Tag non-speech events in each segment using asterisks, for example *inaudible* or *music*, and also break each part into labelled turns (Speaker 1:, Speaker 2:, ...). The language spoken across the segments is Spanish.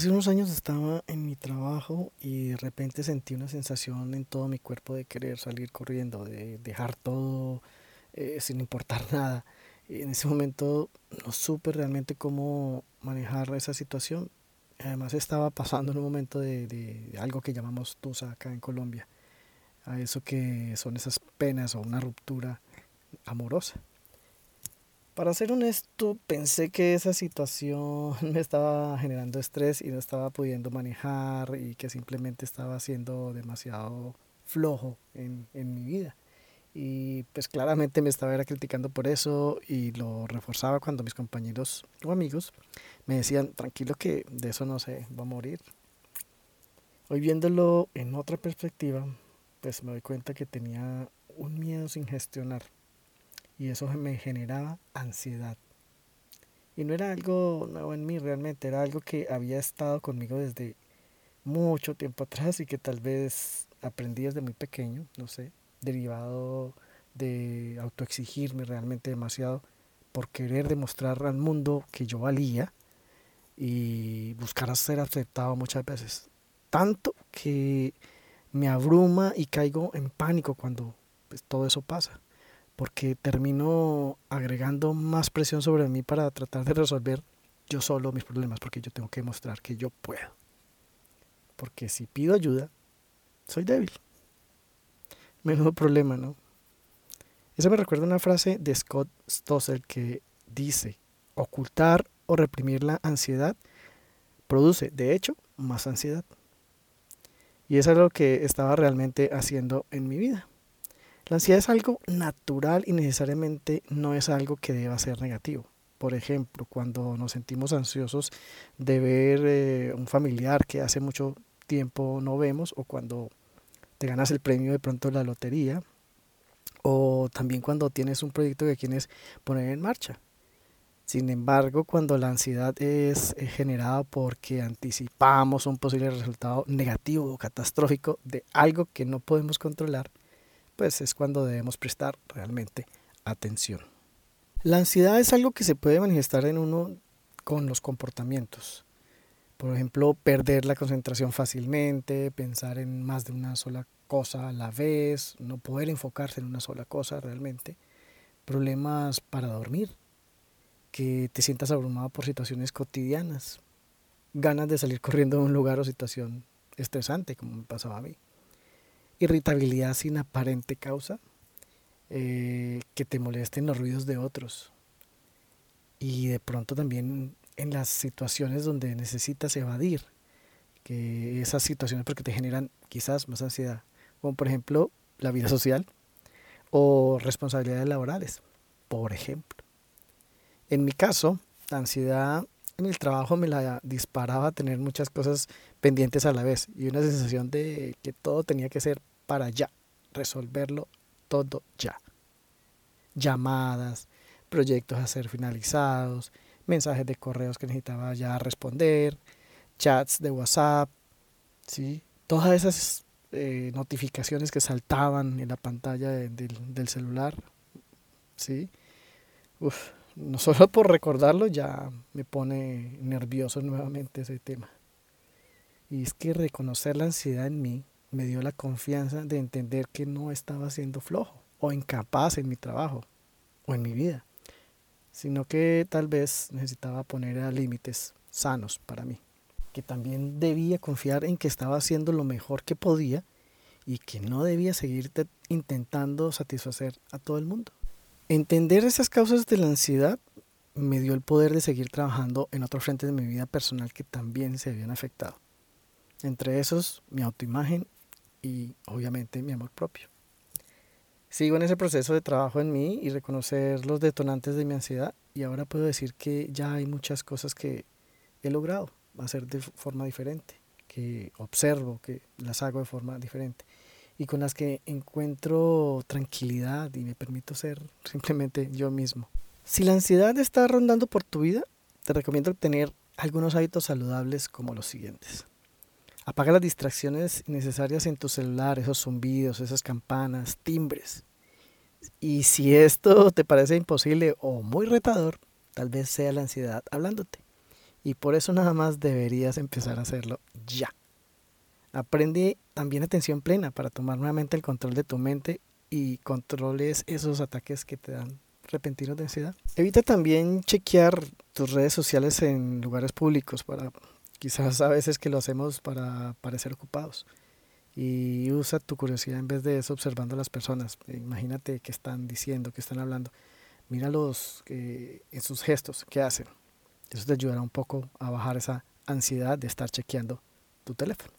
Speaker 1: Hace unos años estaba en mi trabajo y de repente sentí una sensación en todo mi cuerpo de querer salir corriendo, de dejar todo eh, sin importar *laughs* nada. Y en ese momento no supe realmente cómo manejar esa situación. Además estaba pasando en un momento de, de algo que llamamos tusa acá en Colombia, a eso que son esas penas o una ruptura amorosa. Para ser honesto, pensé que esa situación *laughs* me estaba generando estrés y no estaba pudiendo manejar y que simplemente estaba siendo demasiado flojo en, en mi vida. Y pues claramente me estaba criticando por eso y lo reforzaba cuando mis compañeros o amigos me decían, tranquilo que de eso no se va a morir. Hoy viéndolo en otra perspectiva, pues me doy cuenta que tenía un miedo sin gestionar y eso me generaba ansiedad. Y no era algo nuevo en mí realmente, era algo que había estado conmigo desde mucho tiempo atrás y que tal vez aprendí desde muy pequeño, no sé, derivado de autoexigirme realmente demasiado por querer demostrar al mundo que yo valía y buscar ser aceptado muchas veces. Tanto que me abruma y caigo en pánico cuando pues, todo eso pasa porque termino agregando más presión sobre mí para tratar de resolver yo solo mis problemas, porque yo tengo que demostrar que yo puedo. Porque si pido ayuda, soy débil. Menudo problema, ¿no? Eso me recuerda una frase de Scott Stossel que dice, ocultar o reprimir la ansiedad produce, de hecho, más ansiedad. Y es lo que estaba realmente haciendo en mi vida. La ansiedad es algo natural y necesariamente no es algo que deba ser negativo. Por ejemplo, cuando nos sentimos ansiosos de ver eh, un familiar que hace mucho tiempo no vemos o cuando te ganas el premio de pronto de la lotería o también cuando tienes un proyecto que quieres poner en marcha. Sin embargo, cuando la ansiedad es generada porque anticipamos un posible resultado negativo o catastrófico de algo que no podemos controlar, pues es cuando debemos prestar realmente atención. La ansiedad es algo que se puede manifestar en uno con los comportamientos. Por ejemplo, perder la concentración fácilmente, pensar en más de una sola cosa a la vez, no poder enfocarse en una sola cosa realmente. Problemas para dormir, que te sientas abrumado por situaciones cotidianas, ganas de salir corriendo de un lugar o situación estresante, como me pasaba a mí irritabilidad sin aparente causa, eh, que te molesten los ruidos de otros. Y de pronto también en las situaciones donde necesitas evadir, que esas situaciones porque te generan quizás más ansiedad, como por ejemplo la vida social o responsabilidades laborales, por ejemplo. En mi caso, la ansiedad en el trabajo me la disparaba tener muchas cosas pendientes a la vez y una sensación de que todo tenía que ser para ya, resolverlo todo ya. Llamadas, proyectos a ser finalizados, mensajes de correos que necesitaba ya responder, chats de WhatsApp, ¿sí? todas esas eh, notificaciones que saltaban en la pantalla del celular. ¿sí? no *laughs* solo por recordarlo ya me pone nervioso nuevamente ese tema. Y es que reconocer la ansiedad en mí me dio la confianza de entender que no estaba siendo flojo o incapaz en mi trabajo o en mi vida, sino que tal vez necesitaba poner límites sanos para mí, que también debía confiar en que estaba haciendo lo mejor que podía y que no debía seguir intentando satisfacer a todo el mundo. Entender esas causas de la ansiedad me dio el poder de seguir trabajando en otros frentes de mi vida personal que también se habían afectado. Entre esos, mi autoimagen y obviamente mi amor propio. Sigo en ese proceso de trabajo en mí y reconocer los detonantes de mi ansiedad y ahora puedo decir que ya hay muchas cosas que he logrado hacer de forma diferente, que observo, que las hago de forma diferente y con las que encuentro tranquilidad y me permito ser *laughs* simplemente yo mismo. Si la ansiedad está rondando por tu vida, te recomiendo tener algunos hábitos saludables como los siguientes. Apaga las distracciones innecesarias en tu celular, esos zumbidos, esas campanas, timbres. Y si esto te parece imposible o muy retador, tal vez sea la ansiedad hablándote. Y por eso nada más deberías empezar a hacerlo ya. Aprende también atención plena para tomar nuevamente el control de tu mente y controles esos ataques que te dan repentinos de ansiedad. Evita también chequear tus redes sociales en lugares públicos para quizás a veces que lo hacemos para parecer ocupados y usa tu curiosidad en vez de eso observando a las personas. Imagínate qué están diciendo, qué están hablando. Míralos eh, en sus gestos, qué hacen. Eso te ayudará un poco a bajar esa ansiedad de estar chequeando tu teléfono.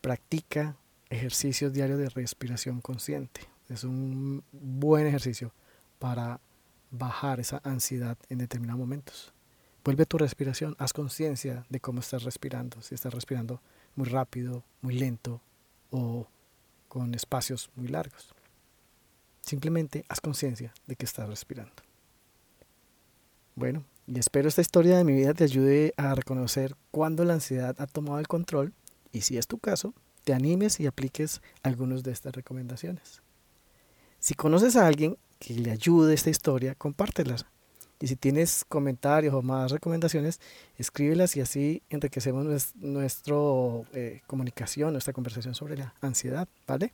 Speaker 1: Practica ejercicios diarios de respiración consciente. Es un buen ejercicio para bajar esa ansiedad en determinados momentos. Vuelve a tu respiración, haz conciencia de cómo estás respirando, si estás respirando muy rápido, muy lento o con espacios muy largos. Simplemente haz conciencia de que estás respirando. Bueno, y espero esta historia de mi vida te ayude a reconocer cuándo la ansiedad ha tomado el control y si es tu caso, te animes y apliques algunas de estas recomendaciones. Si conoces a alguien que le ayude esta historia, compártelas. Y si tienes comentarios o más recomendaciones, escríbelas y así enriquecemos nuestra eh, comunicación, nuestra conversación sobre la ansiedad, ¿vale?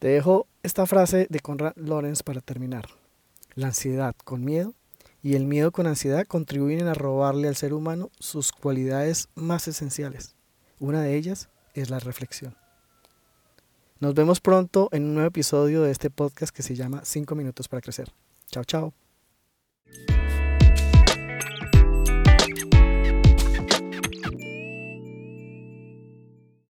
Speaker 1: Te dejo esta frase de Conrad Lorenz para terminar. La ansiedad con miedo y el miedo con ansiedad contribuyen a robarle al ser humano sus cualidades más esenciales. Una de ellas es la reflexión. Nos vemos pronto en un nuevo episodio de este podcast que se llama 5 minutos para crecer. Chao, chao.